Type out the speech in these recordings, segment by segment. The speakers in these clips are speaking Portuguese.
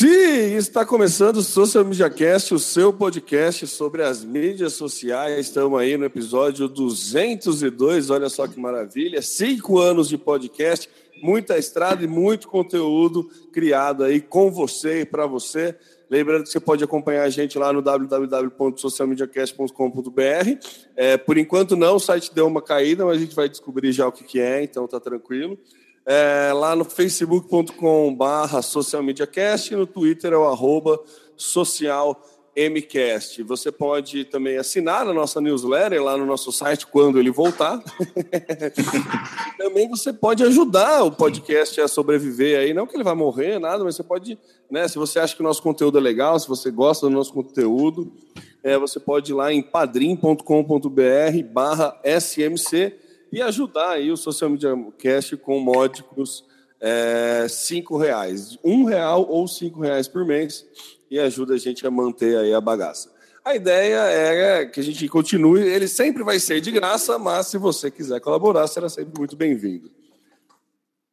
Sim, está começando o Social Media Cast, o seu podcast sobre as mídias sociais. Estamos aí no episódio 202, olha só que maravilha. Cinco anos de podcast, muita estrada e muito conteúdo criado aí com você e para você. Lembrando que você pode acompanhar a gente lá no www.socialmediacast.com.br. É, por enquanto não, o site deu uma caída, mas a gente vai descobrir já o que, que é, então tá tranquilo. É, lá no facebook.com barra socialmediacast, no Twitter é o arroba socialmcast. Você pode também assinar a nossa newsletter lá no nosso site quando ele voltar. também você pode ajudar o podcast a sobreviver aí, não que ele vai morrer, nada, mas você pode, né, se você acha que o nosso conteúdo é legal, se você gosta do nosso conteúdo, é, você pode ir lá em padrim.com.br barra smc e ajudar aí o Social Media Cast com módicos é, cinco reais, um real ou cinco reais por mês e ajuda a gente a manter aí a bagaça. A ideia é que a gente continue, ele sempre vai ser de graça, mas se você quiser colaborar, será sempre muito bem-vindo.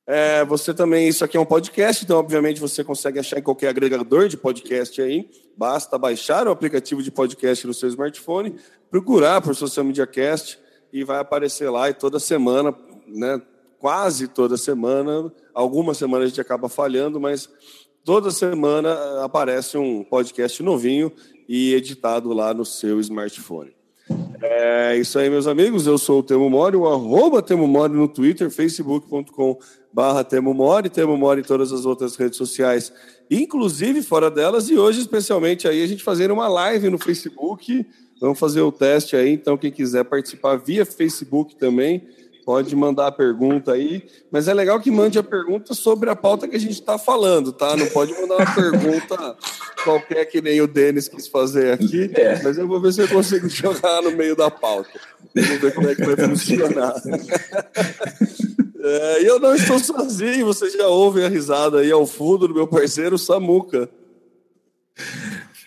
É, você também, isso aqui é um podcast, então obviamente você consegue achar em qualquer agregador de podcast aí. Basta baixar o aplicativo de podcast no seu smartphone, procurar por Social Media Cast e vai aparecer lá e toda semana, né, quase toda semana, algumas semanas a gente acaba falhando, mas toda semana aparece um podcast novinho e editado lá no seu smartphone. É isso aí, meus amigos. Eu sou o Temo Mori, o arroba Temo Mori no Twitter, facebook.com barra Temo Mori, Temo Mori em todas as outras redes sociais, inclusive fora delas, e hoje, especialmente, aí a gente fazendo uma live no Facebook, Vamos fazer o teste aí, então quem quiser participar via Facebook também, pode mandar a pergunta aí. Mas é legal que mande a pergunta sobre a pauta que a gente está falando, tá? Não pode mandar uma pergunta qualquer que nem o Denis quis fazer aqui, é. mas eu vou ver se eu consigo jogar no meio da pauta. Vamos ver como é que vai funcionar. É, e eu não estou sozinho, vocês já ouvem a risada aí ao fundo do meu parceiro Samuca.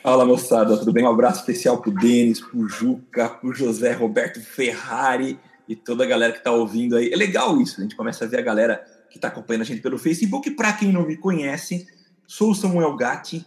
Fala moçada, tudo bem? Um abraço especial pro Denis, pro Juca, pro José Roberto Ferrari e toda a galera que tá ouvindo aí. É legal isso, a gente começa a ver a galera que tá acompanhando a gente pelo Facebook. Para quem não me conhece, sou o Samuel Gatti,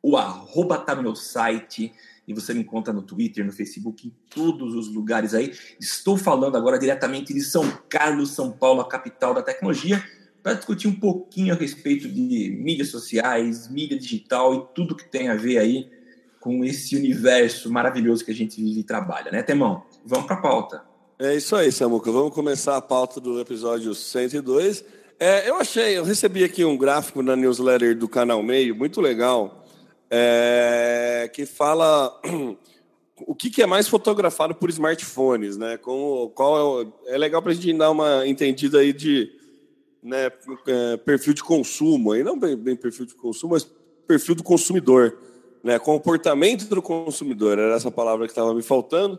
o arroba tá no meu site e você me encontra no Twitter, no Facebook, em todos os lugares aí. Estou falando agora diretamente de São Carlos, São Paulo, a capital da tecnologia para discutir um pouquinho a respeito de mídias sociais, mídia digital e tudo que tem a ver aí com esse universo maravilhoso que a gente vive e trabalha, né, Temão? Vamos para a pauta. É isso aí, Samuca. Vamos começar a pauta do episódio 102. É, eu achei, eu recebi aqui um gráfico na newsletter do Canal Meio, muito legal, é, que fala o que, que, é mais fotografado por smartphones, né? Como, qual é, é legal para a gente dar uma entendida aí de né, é, perfil de consumo, aí não bem, bem, perfil de consumo, mas perfil do consumidor, né, comportamento do consumidor, era essa palavra que estava me faltando.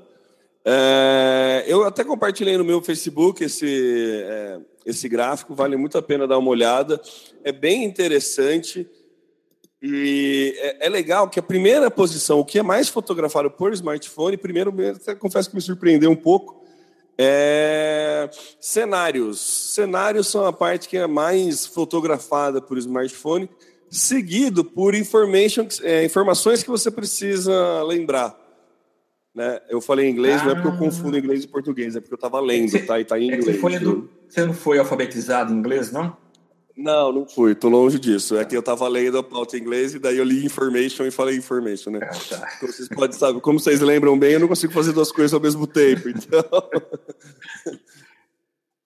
É, eu até compartilhei no meu Facebook esse, é, esse gráfico, vale muito a pena dar uma olhada, é bem interessante. E é, é, legal que a primeira posição, o que é mais fotografado por smartphone, primeiro, confesso que me surpreendeu um pouco, é, cenários. Cenários são a parte que é mais fotografada por smartphone, seguido por information, é, informações que você precisa lembrar. Né? Eu falei inglês, ah. não é porque eu confundo inglês e português, é porque eu estava lendo, você, tá? E tá em inglês. Você, foi, você não foi alfabetizado em inglês, não? Não, não fui, tô longe disso. É que eu tava lendo a pauta em inglês e daí eu li information e falei information, né? Ah, tá. Como vocês podem saber, como vocês lembram bem, eu não consigo fazer duas coisas ao mesmo tempo. Então,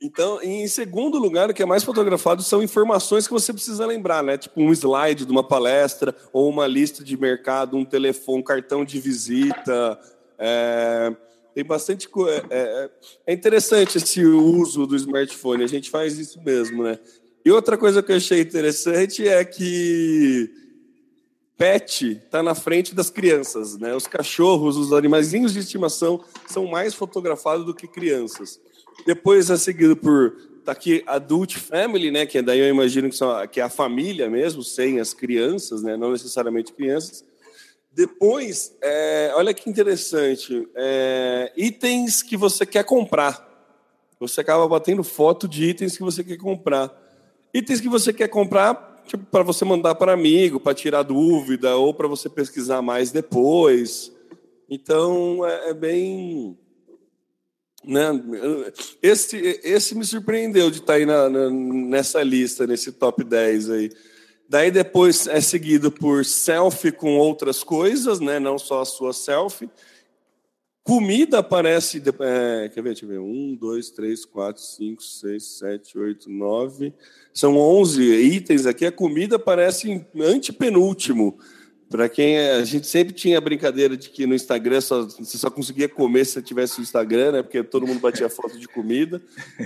então em segundo lugar, o que é mais fotografado são informações que você precisa lembrar, né? Tipo um slide de uma palestra ou uma lista de mercado, um telefone, um cartão de visita. É... Tem bastante coisa. É, é, é interessante esse uso do smartphone. A gente faz isso mesmo, né? E outra coisa que eu achei interessante é que pet está na frente das crianças, né? Os cachorros, os animaizinhos de estimação são mais fotografados do que crianças. Depois é seguido por tá aqui adult family, né? Que daí eu imagino que, são, que é a família mesmo, sem as crianças, né? Não necessariamente crianças. Depois, é, olha que interessante, é, itens que você quer comprar. Você acaba batendo foto de itens que você quer comprar. Itens que você quer comprar tipo, para você mandar para amigo, para tirar dúvida ou para você pesquisar mais depois. Então é, é bem né? Esse, esse me surpreendeu de estar tá aí na, na, nessa lista, nesse top 10 aí. Daí depois é seguido por selfie com outras coisas, né? não só a sua selfie. Comida aparece. É, quer ver? Deixa eu ver. Um, dois, três, quatro, cinco, seis, sete, oito, nove. São onze itens aqui. A comida aparece antepenúltimo. Para quem é, a gente sempre tinha a brincadeira de que no Instagram só, você só conseguia comer se tivesse o Instagram, né? Porque todo mundo batia foto de comida.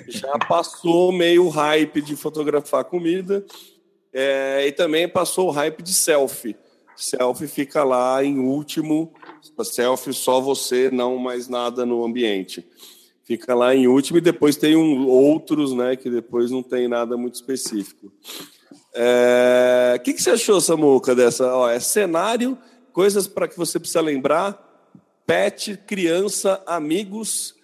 Já passou meio hype de fotografar comida. É, e também passou o hype de selfie. Selfie fica lá em último. Selfie só você, não mais nada no ambiente. Fica lá em último e depois tem um, outros, né? Que depois não tem nada muito específico. É... O que, que você achou, Samuca, dessa? Ó, é cenário, coisas para que você precisa lembrar, pet, criança, amigos,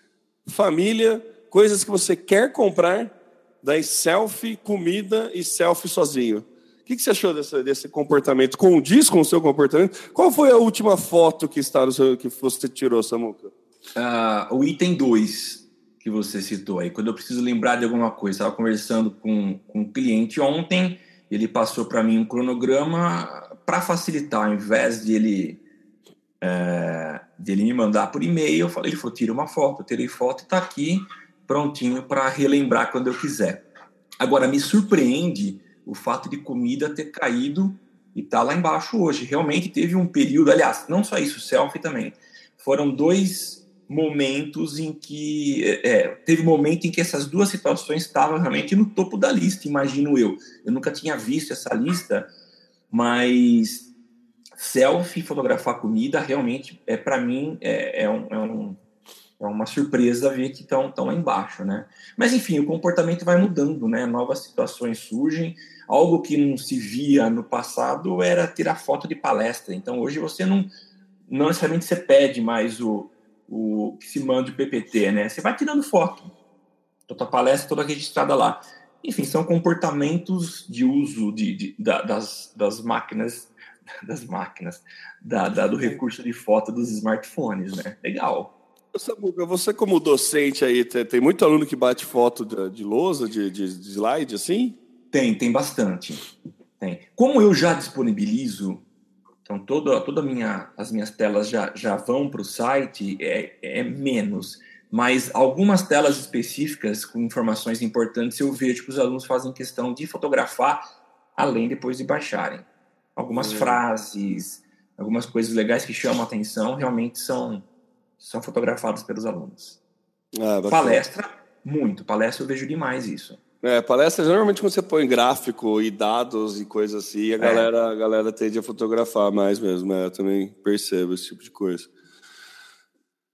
família, coisas que você quer comprar, daí selfie, comida e selfie sozinho. Que, que você achou desse, desse comportamento? Condiz com o seu comportamento? Qual foi a última foto que, está seu, que você tirou, Samuca? Uh, o item 2 que você citou aí, quando eu preciso lembrar de alguma coisa, estava conversando com, com um cliente ontem ele passou para mim um cronograma para facilitar, ao invés de ele, é, de ele me mandar por e-mail, eu falei, ele falou, tira uma foto, eu tirei foto e está aqui prontinho para relembrar quando eu quiser. Agora, me surpreende o fato de comida ter caído e tá lá embaixo hoje. Realmente teve um período, aliás, não só isso, selfie também. Foram dois momentos em que é, é, teve momento em que essas duas situações estavam realmente no topo da lista, imagino eu. Eu nunca tinha visto essa lista, mas selfie, fotografar comida, realmente é para mim é, é, um, é, um, é, uma surpresa ver que estão tão lá embaixo, né? Mas enfim, o comportamento vai mudando, né? Novas situações surgem. Algo que não se via no passado era tirar foto de palestra. Então hoje você não não necessariamente você pede mais o o que se manda o PPT, né? Você vai tirando foto. Toda palestra toda registrada lá. Enfim, são comportamentos de uso de, de da, das, das máquinas, das máquinas, da, da, do recurso de foto dos smartphones, né? Legal. Samuca, você como docente aí, tem muito aluno que bate foto de, de lousa, de, de, de slide, assim? Tem, tem bastante. Tem. Como eu já disponibilizo então, toda, toda minha, as minhas telas já, já vão para o site, é, é menos. Mas algumas telas específicas com informações importantes eu vejo que os alunos fazem questão de fotografar, além depois de baixarem. Algumas uhum. frases, algumas coisas legais que chamam a atenção realmente são, são fotografadas pelos alunos. Ah, Palestra, muito. Palestra eu vejo demais isso. É, palestra normalmente quando você põe gráfico e dados e coisas assim, a, é. galera, a galera tende a fotografar mais mesmo. É, eu também percebo esse tipo de coisa.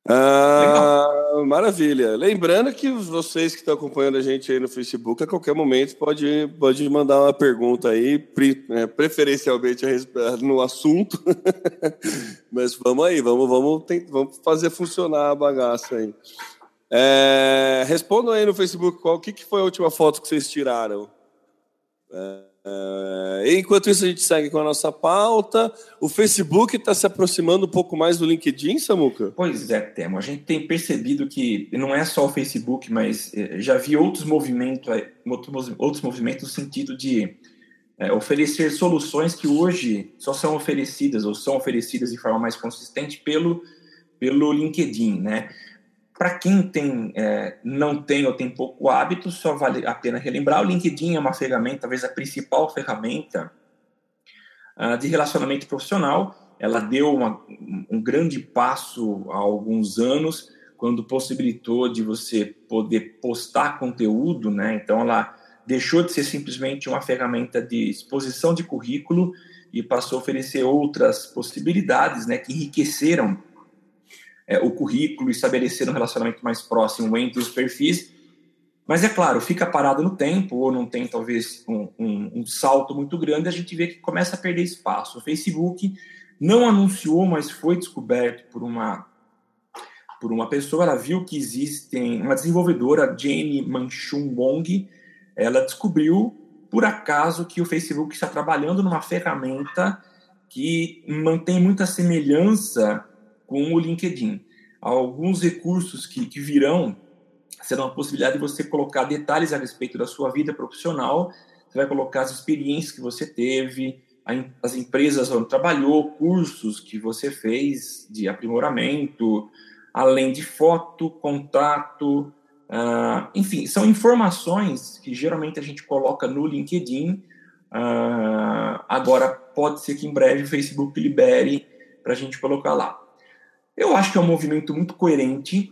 Ah, maravilha. Lembrando que vocês que estão acompanhando a gente aí no Facebook, a qualquer momento pode, pode mandar uma pergunta aí, é, preferencialmente no assunto. Mas vamos aí, vamos, vamos, vamos fazer funcionar a bagaça aí. É, respondam aí no Facebook qual que, que foi a última foto que vocês tiraram. É, enquanto isso, a gente segue com a nossa pauta. O Facebook está se aproximando um pouco mais do LinkedIn, Samuca? Pois é, Temo. A gente tem percebido que não é só o Facebook, mas é, já vi outros movimentos, é, outros movimentos no sentido de é, oferecer soluções que hoje só são oferecidas ou são oferecidas de forma mais consistente pelo, pelo LinkedIn, né? Para quem tem, é, não tem ou tem pouco hábito, só vale a pena relembrar. O LinkedIn é uma ferramenta, talvez a principal ferramenta uh, de relacionamento profissional. Ela deu uma, um grande passo há alguns anos, quando possibilitou de você poder postar conteúdo, né? Então, ela deixou de ser simplesmente uma ferramenta de exposição de currículo e passou a oferecer outras possibilidades, né? Que enriqueceram é, o currículo, estabelecer um relacionamento mais próximo entre os perfis. Mas é claro, fica parado no tempo, ou não tem talvez um, um, um salto muito grande, a gente vê que começa a perder espaço. O Facebook não anunciou, mas foi descoberto por uma por uma pessoa, ela viu que existem uma desenvolvedora, Jane Manchun Wong, ela descobriu por acaso que o Facebook está trabalhando numa ferramenta que mantém muita semelhança com o LinkedIn. Alguns recursos que, que virão serão a possibilidade de você colocar detalhes a respeito da sua vida profissional, você vai colocar as experiências que você teve, as empresas onde trabalhou, cursos que você fez de aprimoramento, além de foto, contato, uh, enfim, são informações que geralmente a gente coloca no LinkedIn. Uh, agora, pode ser que em breve o Facebook libere para a gente colocar lá. Eu acho que é um movimento muito coerente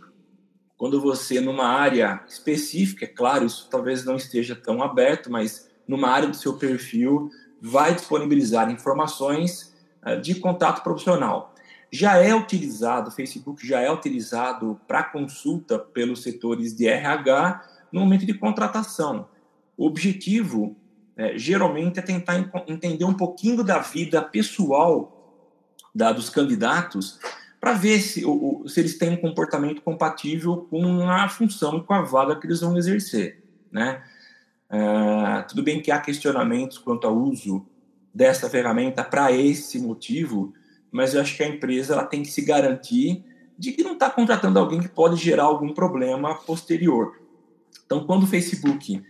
quando você, numa área específica, é claro, isso talvez não esteja tão aberto, mas numa área do seu perfil, vai disponibilizar informações uh, de contato profissional. Já é utilizado, o Facebook já é utilizado para consulta pelos setores de RH no momento de contratação. O objetivo, é, geralmente, é tentar entender um pouquinho da vida pessoal da, dos candidatos para ver se, o, se eles têm um comportamento compatível com a função e com a vaga que eles vão exercer. Né? Uh, tudo bem que há questionamentos quanto ao uso dessa ferramenta para esse motivo, mas eu acho que a empresa ela tem que se garantir de que não está contratando alguém que pode gerar algum problema posterior. Então, quando o Facebook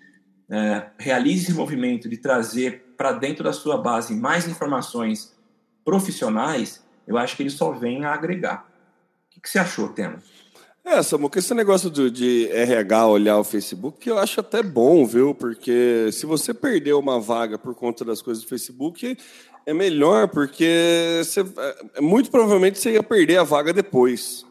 é, realiza esse movimento de trazer para dentro da sua base mais informações profissionais, eu acho que ele só vem a agregar. O que, você achou, Temo? É, Samuca, esse negócio do, de RH olhar o Facebook, eu acho até bom, viu? Porque se você perdeu uma vaga por conta das coisas do Facebook, é melhor, porque você, é, muito provavelmente você ia perder a vaga depois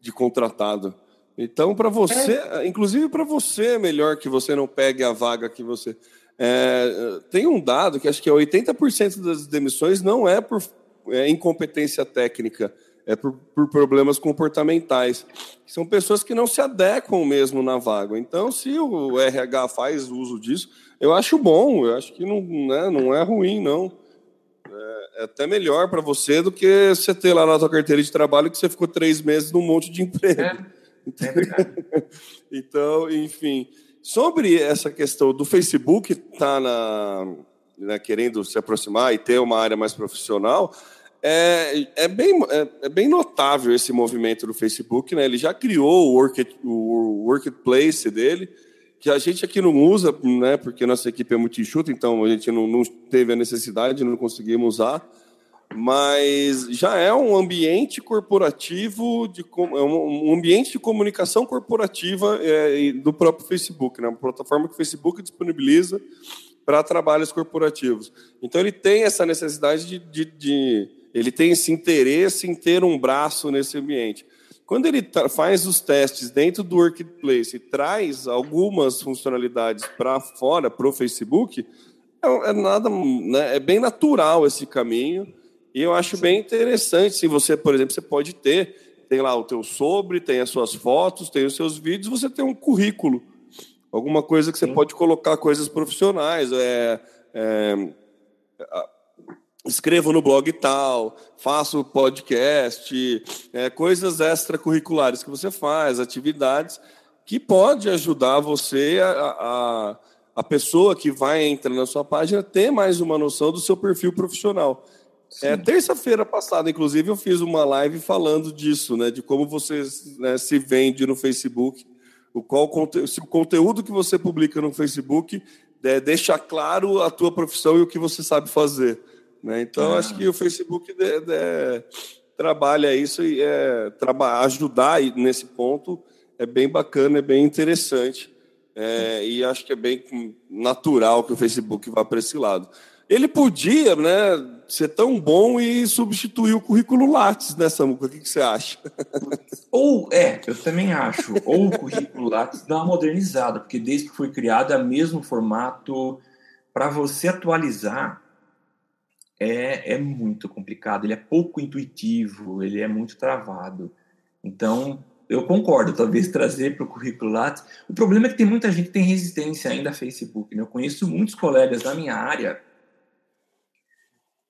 de contratado. Então, para você, é. inclusive para você, é melhor que você não pegue a vaga que você. É, tem um dado que acho que é 80% das demissões não é por é, incompetência técnica é por, por, problemas comportamentais. São pessoas que não se adequam mesmo na vaga. Então, se o RH faz uso disso, eu acho bom, eu acho que não, né, não é ruim, não. É, é até melhor para você do que você ter lá na sua carteira de trabalho que você ficou três meses num monte de emprego. É, é então, enfim. Sobre essa questão do Facebook estar tá né, querendo se aproximar e ter uma área mais profissional, é, é, bem, é, é, bem notável esse movimento do Facebook, né? Ele já criou o, work, o workplace dele, que a gente aqui não usa, né? Porque nossa equipe é muito enxuta, então a gente não, não teve a necessidade, não conseguimos usar. Mas já é um ambiente corporativo, de, é um ambiente de comunicação corporativa é, do próprio Facebook, né? Uma plataforma que o Facebook disponibiliza para trabalhos corporativos. Então ele tem essa necessidade de, de, de ele tem esse interesse em ter um braço nesse ambiente. Quando ele faz os testes dentro do Workplace e traz algumas funcionalidades para fora, para o Facebook, é, é, nada, né, é bem natural esse caminho. E eu acho bem interessante. Se você, por exemplo, você pode ter, tem lá o teu sobre, tem as suas fotos, tem os seus vídeos, você tem um currículo, alguma coisa que você Sim. pode colocar coisas profissionais. É, é, escrevo no blog tal, faço podcast, é, coisas extracurriculares que você faz, atividades que pode ajudar você a, a, a pessoa que vai entrar na sua página ter mais uma noção do seu perfil profissional. É, Terça-feira passada, inclusive, eu fiz uma live falando disso, né, de como você né, se vende no Facebook, o qual se o conteúdo que você publica no Facebook é, deixa claro a tua profissão e o que você sabe fazer. Né? Então, acho que o Facebook de, de, trabalha isso e é, traba, ajudar nesse ponto é bem bacana, é bem interessante. É, e acho que é bem natural que o Facebook vá para esse lado. Ele podia né, ser tão bom e substituir o currículo Lattes, né, Samuca? O que, que você acha? Ou, é, eu também acho. Ou o currículo Lattes dá uma modernizada, porque desde que foi criado é o mesmo formato. Para você atualizar, é, é muito complicado, ele é pouco intuitivo, ele é muito travado. Então, eu concordo, talvez trazer para o currículo Lattes. O problema é que tem muita gente que tem resistência ainda a Facebook. Né? Eu conheço muitos colegas da minha área,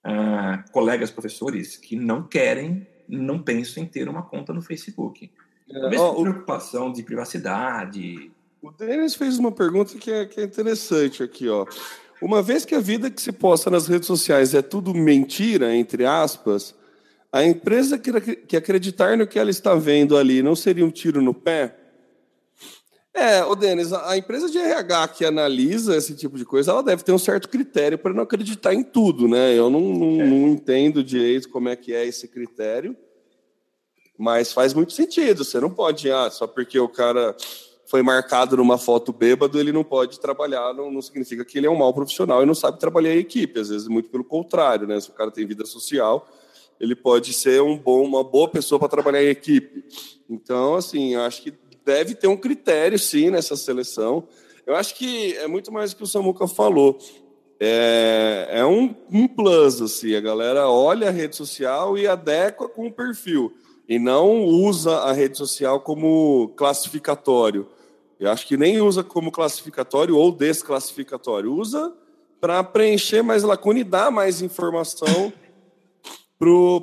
uh, colegas professores, que não querem, não pensam em ter uma conta no Facebook. É, talvez por preocupação de privacidade. O Denis fez uma pergunta que é, que é interessante aqui, ó. Uma vez que a vida que se posta nas redes sociais é tudo mentira, entre aspas, a empresa que acreditar no que ela está vendo ali não seria um tiro no pé? É, o Denis, a empresa de RH que analisa esse tipo de coisa, ela deve ter um certo critério para não acreditar em tudo, né? Eu não, não, é. não, entendo direito como é que é esse critério, mas faz muito sentido. Você não pode, ah, só porque o cara foi marcado numa foto bêbado, ele não pode trabalhar, não, não significa que ele é um mau profissional e não sabe trabalhar em equipe. Às vezes, muito pelo contrário, né? Se o cara tem vida social, ele pode ser um bom, uma boa pessoa para trabalhar em equipe. Então, assim, eu acho que deve ter um critério, sim, nessa seleção. Eu acho que é muito mais do que o Samuca falou. É, é um, um plus, assim, a galera olha a rede social e adequa com o perfil, e não usa a rede social como classificatório. Eu acho que nem usa como classificatório ou desclassificatório, usa para preencher mais lacuna e dar mais informação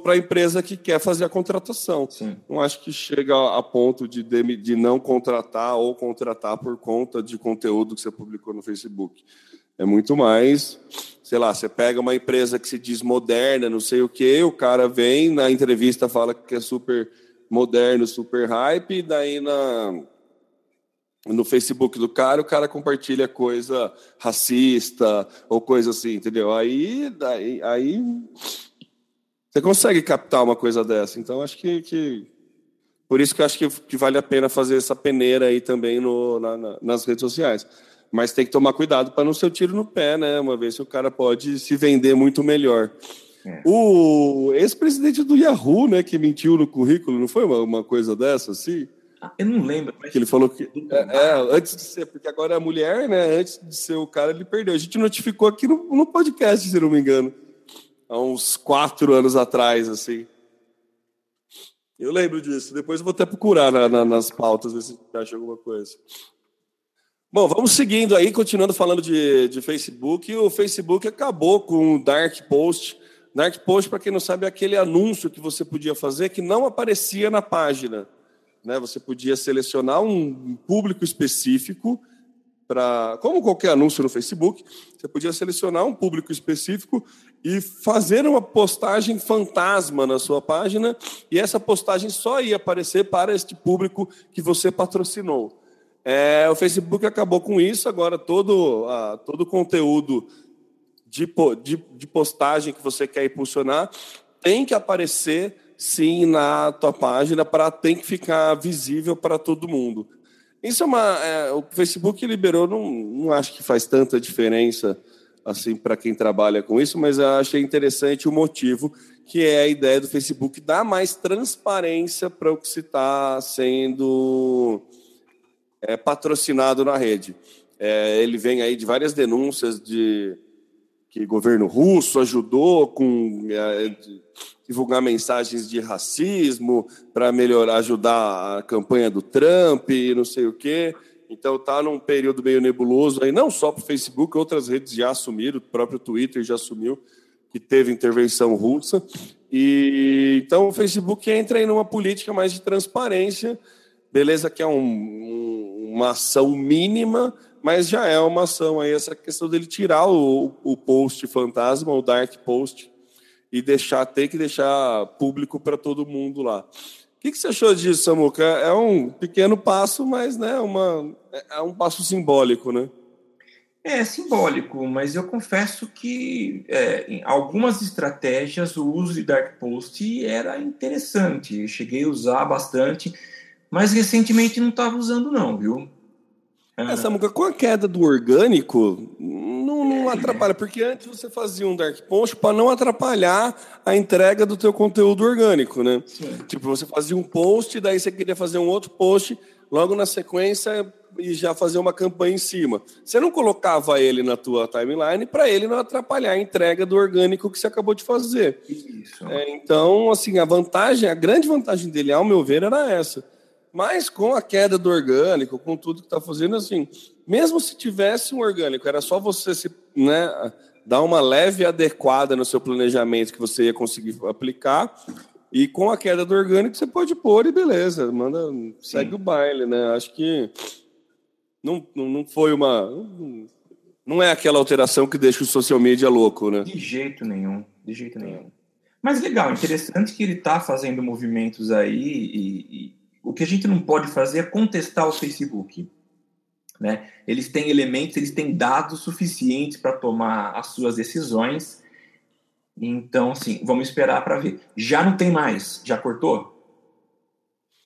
para a empresa que quer fazer a contratação. Sim. Não acho que chega a ponto de, de, de, não contratar ou contratar por conta de conteúdo que você publicou no Facebook. É muito mais, sei lá, você pega uma empresa que se diz moderna, não sei o quê, o cara vem na entrevista fala que é super moderno, super hype, e daí na, no Facebook do cara, o cara compartilha coisa racista ou coisa assim, entendeu? Aí, daí, aí você consegue captar uma coisa dessa. Então, acho que, que por isso que eu acho que, que, vale a pena fazer essa peneira aí também no, na, na, nas redes sociais. Mas tem que tomar cuidado para não ser o tiro no pé, né? Uma vez que o cara pode se vender muito melhor. É. O ex-presidente do Yahoo, né, que mentiu no currículo, não foi uma, uma coisa dessa, assim? Eu não lembro. Mas... Que ele falou que. É, é, antes de ser, porque agora é a mulher, né? Antes de ser o cara, ele perdeu. A gente notificou aqui no, no podcast, se não me engano há uns quatro anos atrás, assim. Eu lembro disso. Depois eu vou até procurar na, na, nas pautas, ver se acha alguma coisa. Bom, vamos seguindo aí, continuando falando de, de Facebook. O Facebook acabou com o Dark Post. Dark Post, para quem não sabe, é aquele anúncio que você podia fazer que não aparecia na página. Né? Você podia selecionar um público específico para, como qualquer anúncio no Facebook, você podia selecionar um público específico e fazer uma postagem fantasma na sua página, e essa postagem só ia aparecer para este público que você patrocinou. É, o Facebook acabou com isso, agora todo, uh, todo o conteúdo de, de, de postagem que você quer impulsionar tem que aparecer sim na tua página para tem que ficar visível para todo mundo. Isso é uma. É, o Facebook liberou, não, não acho que faz tanta diferença assim para quem trabalha com isso, mas eu achei interessante o motivo, que é a ideia do Facebook dar mais transparência para o que se está sendo é, patrocinado na rede. É, ele vem aí de várias denúncias de que o governo russo ajudou com é, divulgar mensagens de racismo para melhorar, ajudar a campanha do Trump, não sei o quê. Então está num período meio nebuloso aí, não só para o Facebook, outras redes já assumiram, o próprio Twitter já assumiu que teve intervenção russa. E então o Facebook entra em uma política mais de transparência. Beleza que é um, um, uma ação mínima, mas já é uma ação aí essa questão dele tirar o, o post fantasma, o dark post, e deixar ter que deixar público para todo mundo lá. O que, que você achou disso, Samuca? É um pequeno passo, mas né, uma, é um passo simbólico, né? É simbólico, mas eu confesso que é, em algumas estratégias o uso de Dark Post era interessante. Eu cheguei a usar bastante, mas recentemente não estava usando não, viu? É, Samuca, com a queda do orgânico, não, não atrapalha, porque antes você fazia um dark post para não atrapalhar a entrega do teu conteúdo orgânico, né? Sim. Tipo, você fazia um post, daí você queria fazer um outro post, logo na sequência e já fazer uma campanha em cima. Você não colocava ele na tua timeline para ele não atrapalhar a entrega do orgânico que você acabou de fazer. É, então, assim, a vantagem, a grande vantagem dele, ao meu ver, era essa mas com a queda do orgânico, com tudo que está fazendo, assim, mesmo se tivesse um orgânico, era só você se, né, dar uma leve adequada no seu planejamento que você ia conseguir aplicar. E com a queda do orgânico, você pode pôr e beleza, manda, segue Sim. o baile, né? Acho que não, não, não foi uma. Não é aquela alteração que deixa o social media louco, né? De jeito nenhum, de jeito nenhum. Mas legal, interessante que ele está fazendo movimentos aí e, e, o que a gente não pode fazer é contestar o Facebook. Né? Eles têm elementos, eles têm dados suficientes para tomar as suas decisões. Então, sim, vamos esperar para ver. Já não tem mais, já cortou?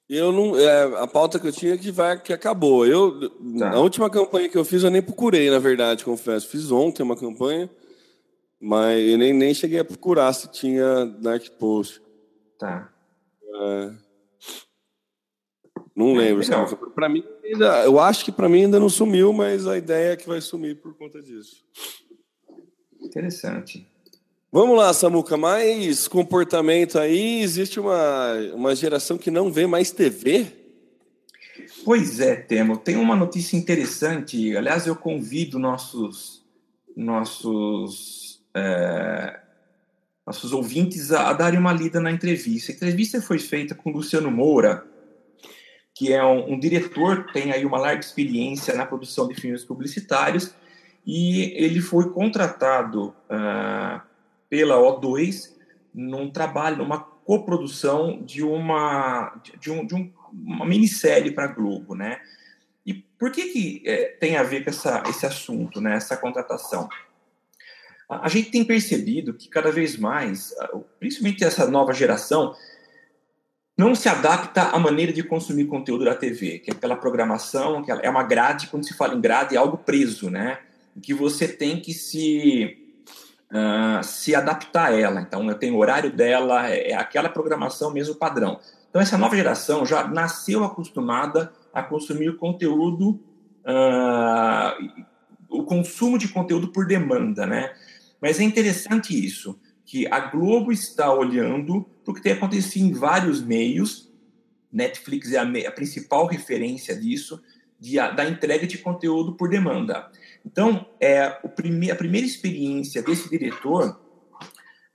Eu não, é, a pauta que eu tinha que vai que acabou. Eu tá. a última campanha que eu fiz eu nem procurei, na verdade, confesso. Fiz ontem uma campanha, mas eu nem, nem cheguei a procurar se tinha Dark Post. Tá. É, não é, lembro. Para mim ainda, eu acho que para mim ainda não sumiu, mas a ideia é que vai sumir por conta disso. Interessante. Vamos lá, Samuca, mais comportamento aí. Existe uma, uma geração que não vê mais TV? Pois é, Temo. Tem uma notícia interessante. Aliás, eu convido nossos, nossos, é, nossos ouvintes a, a darem uma lida na entrevista. A entrevista foi feita com Luciano Moura, que é um, um diretor, tem aí uma larga experiência na produção de filmes publicitários, e ele foi contratado. Uh, pela O2 num trabalho, numa coprodução de uma de, um, de um, uma minissérie para a Globo, né? E por que que é, tem a ver com essa, esse assunto, né? Essa contratação? A, a gente tem percebido que cada vez mais, principalmente essa nova geração, não se adapta à maneira de consumir conteúdo da TV, que é aquela programação, que é uma grade, quando se fala em grade, é algo preso, né? Que você tem que se uh, se adaptar a ela. Então, eu tenho o horário dela, é, é aquela programação mesmo padrão. Então, essa nova geração já nasceu acostumada a consumir conteúdo, uh, o consumo de conteúdo por demanda, né? Mas é interessante isso, que a Globo está olhando para o que tem acontecido em vários meios. Netflix é a, a principal referência disso, de, da entrega de conteúdo por demanda. Então, é, o prime a primeira experiência desse diretor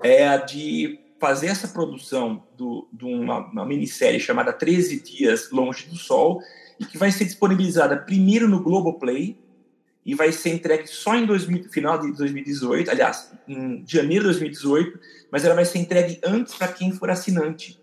é a de fazer essa produção do, de uma, uma minissérie chamada 13 Dias Longe do Sol, e que vai ser disponibilizada primeiro no Globoplay e vai ser entregue só em 2000, final de 2018, aliás, em janeiro de 2018, mas ela vai ser entregue antes para quem for assinante.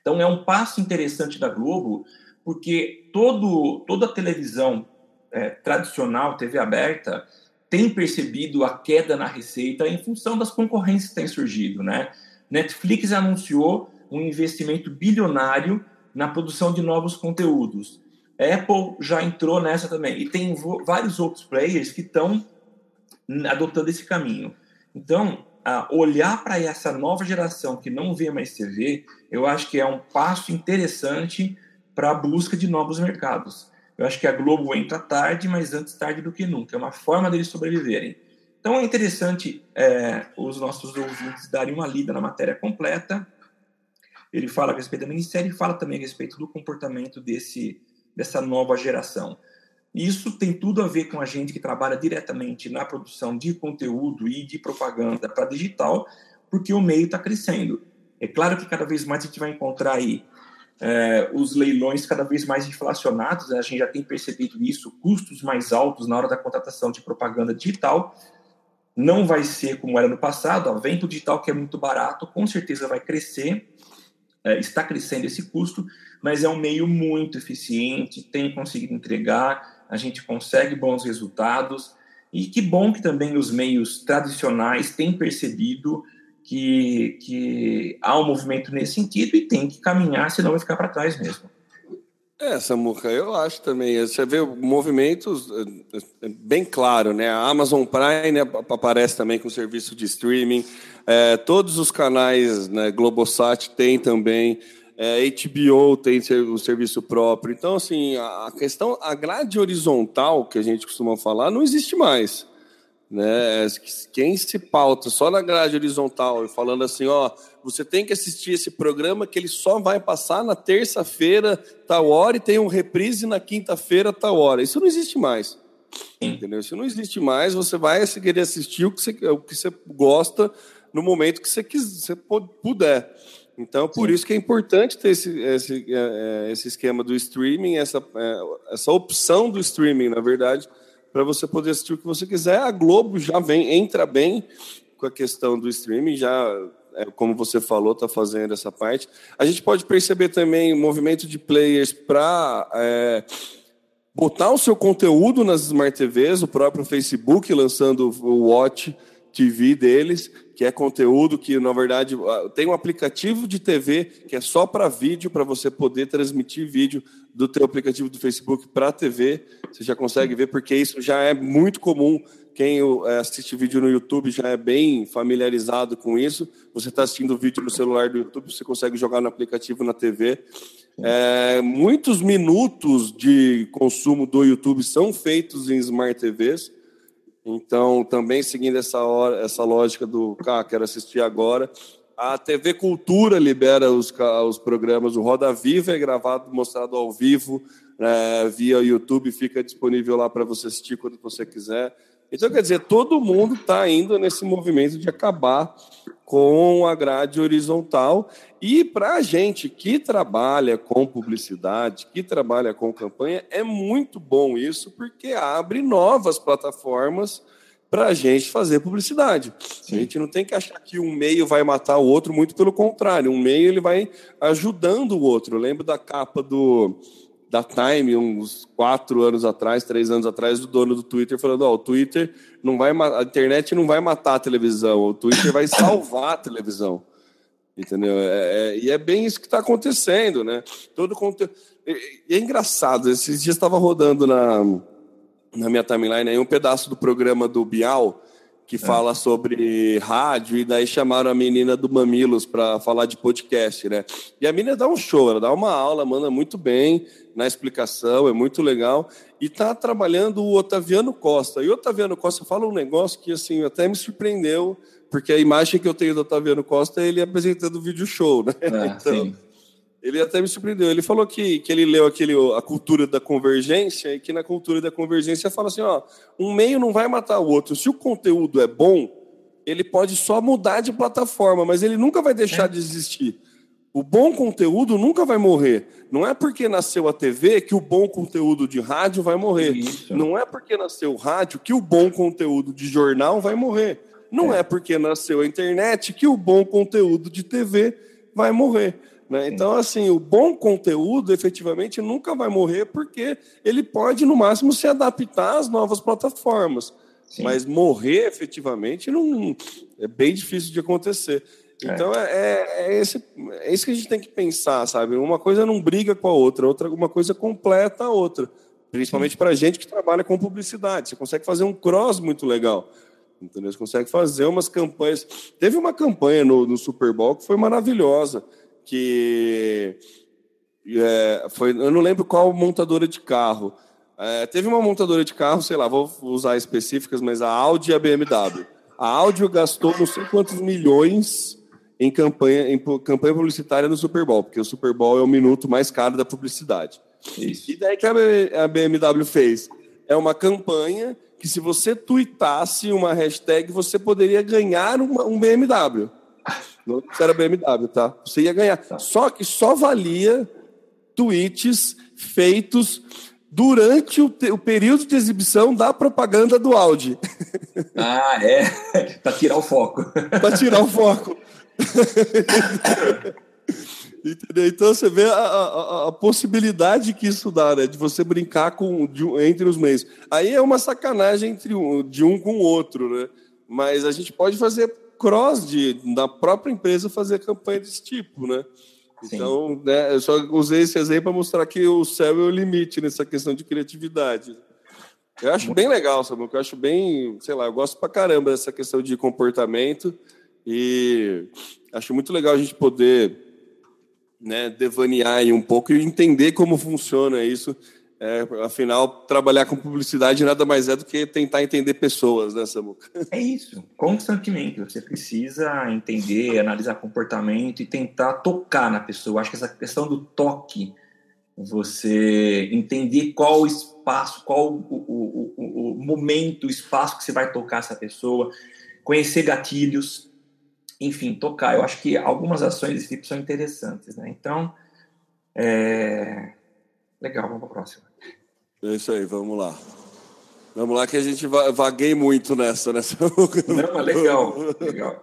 Então é um passo interessante da Globo, porque todo, toda a televisão é, tradicional, TV aberta, tem percebido a queda na receita em função das concorrências que têm surgido, né? Netflix anunciou um investimento bilionário na produção de novos conteúdos. Apple já entrou nessa também e tem vários outros players que estão adotando esse caminho. Então, olhar para essa nova geração que não vê mais TV, eu acho que é um passo interessante para a busca de novos mercados. Eu acho que a Globo entra tarde, mas antes tarde do que nunca. É uma forma deles sobreviverem. Então é interessante é, os nossos ouvintes darem uma lida na matéria completa. Ele fala a respeito da minissérie e fala também a respeito do comportamento desse, dessa nova geração. Isso tem tudo a ver com a gente que trabalha diretamente na produção de conteúdo e de propaganda para digital, porque o meio está crescendo. É claro que cada vez mais a gente vai encontrar aí é, os leilões cada vez mais inflacionados, né? a gente já tem percebido isso, custos mais altos na hora da contratação de propaganda digital. Não vai ser como era no passado, o vento digital que é muito barato, com certeza vai crescer, está crescendo esse custo, mas é um meio muito eficiente, tem conseguido entregar, a gente consegue bons resultados, e que bom que também os meios tradicionais têm percebido que, que há um movimento nesse sentido e tem que caminhar, senão vai ficar para trás mesmo. É, Samuca, eu acho também. Você vê movimentos é, é bem claro, né? A Amazon Prime aparece também com serviço de streaming. É, todos os canais, né, Globosat tem também. É, HBO tem o serviço próprio. Então, assim, a questão, a grade horizontal que a gente costuma falar, não existe mais. Né? Quem se pauta só na grade horizontal e falando assim, ó, você tem que assistir esse programa que ele só vai passar na terça-feira, tal hora, e tem um reprise na quinta-feira, tal hora. Isso não existe mais. Entendeu? Isso não existe mais. Você vai querer assistir o que você, o que você gosta no momento que você, quiser, você puder. Então, por Sim. isso que é importante ter esse, esse, é, é, esse esquema do streaming, essa, é, essa opção do streaming, na verdade, para você poder assistir o que você quiser. A Globo já vem, entra bem com a questão do streaming, já é, como você falou, está fazendo essa parte. A gente pode perceber também o movimento de players para é, botar o seu conteúdo nas Smart TVs, o próprio Facebook lançando o Watch TV deles, que é conteúdo que, na verdade, tem um aplicativo de TV que é só para vídeo, para você poder transmitir vídeo do teu aplicativo do Facebook para a TV. Você já consegue ver, porque isso já é muito comum. Quem é, assiste vídeo no YouTube já é bem familiarizado com isso. Você está assistindo vídeo no celular do YouTube, você consegue jogar no aplicativo na TV. É, muitos minutos de consumo do YouTube são feitos em Smart TVs. Então, também seguindo essa, hora, essa lógica do, ah, quero assistir agora. A TV Cultura libera os, os programas, o Roda Viva é gravado, mostrado ao vivo, é, via YouTube, fica disponível lá para você assistir quando você quiser. Então, quer dizer, todo mundo está indo nesse movimento de acabar com a grade horizontal. E para a gente que trabalha com publicidade, que trabalha com campanha, é muito bom isso, porque abre novas plataformas para a gente fazer publicidade. Sim. A gente não tem que achar que um meio vai matar o outro, muito pelo contrário. Um meio ele vai ajudando o outro. Eu lembro da capa do da Time, uns quatro anos atrás, três anos atrás, do dono do Twitter falando: ó, oh, o Twitter não vai, a internet não vai matar a televisão, o Twitter vai salvar a televisão. Entendeu? É, é, e é bem isso que está acontecendo, né? Todo conteúdo. E é engraçado, esses dias estava rodando na, na minha timeline aí um pedaço do programa do Bial que é. fala sobre rádio, e daí chamaram a menina do Mamilos para falar de podcast, né? E a menina dá um show, ela dá uma aula, manda muito bem na explicação, é muito legal. E tá trabalhando o Otaviano Costa. E o Otaviano Costa fala um negócio que, assim, até me surpreendeu, porque a imagem que eu tenho do Otaviano Costa é ele apresentando o vídeo show, né? É, então, sim. Ele até me surpreendeu. Ele falou que, que ele leu aquele, a cultura da convergência e que na cultura da convergência fala assim: ó, um meio não vai matar o outro. Se o conteúdo é bom, ele pode só mudar de plataforma, mas ele nunca vai deixar é. de existir. O bom conteúdo nunca vai morrer. Não é porque nasceu a TV que o bom conteúdo de rádio vai morrer. Isso. Não é porque nasceu o rádio que o bom conteúdo de jornal vai morrer. Não é, é porque nasceu a internet que o bom conteúdo de TV vai morrer. Né? Então, assim, o bom conteúdo efetivamente nunca vai morrer porque ele pode, no máximo, se adaptar às novas plataformas. Sim. Mas morrer efetivamente não, é bem difícil de acontecer. É. Então é, é, é, esse, é isso que a gente tem que pensar, sabe? Uma coisa não briga com a outra, outra uma coisa completa a outra. Principalmente para a gente que trabalha com publicidade. Você consegue fazer um cross muito legal. Entendeu? Você consegue fazer umas campanhas. Teve uma campanha no, no Super Bowl que foi maravilhosa que é, foi, eu não lembro qual montadora de carro. É, teve uma montadora de carro, sei lá, vou usar específicas, mas a Audi e a BMW. A Audi gastou não sei quantos milhões em campanha, em campanha publicitária no Super Bowl, porque o Super Bowl é o minuto mais caro da publicidade. Isso. E daí que a BMW fez? É uma campanha que se você tweetasse uma hashtag, você poderia ganhar uma, um BMW. Não era BMW, tá? Você ia ganhar. Tá. Só que só valia tweets feitos durante o, o, período de exibição da propaganda do Audi. Ah, é? Para tirar o foco. Para tirar o foco. Entendeu? Então você vê a, a, a, possibilidade que isso dá, né? De você brincar com, de, entre os meios. Aí é uma sacanagem entre um, de um com o outro, né? Mas a gente pode fazer cross de, da própria empresa fazer campanha desse tipo, né? Sim. Então, né, eu só usei esse exemplo para mostrar que o céu é o limite nessa questão de criatividade. Eu acho bem legal, sabe? Eu acho bem, sei lá, eu gosto pra caramba dessa questão de comportamento e acho muito legal a gente poder né, devanear um pouco e entender como funciona isso é, afinal, trabalhar com publicidade nada mais é do que tentar entender pessoas, né, Samuca? É isso, constantemente. Você precisa entender, analisar comportamento e tentar tocar na pessoa. Acho que essa questão do toque, você entender qual o espaço, qual o, o, o, o momento, o espaço que você vai tocar essa pessoa, conhecer gatilhos, enfim, tocar. Eu acho que algumas ações desse tipo são interessantes, né? Então, é Legal, vamos para a próxima. É isso aí, vamos lá. Vamos lá que a gente vaguei muito nessa. nessa... Não, legal, legal.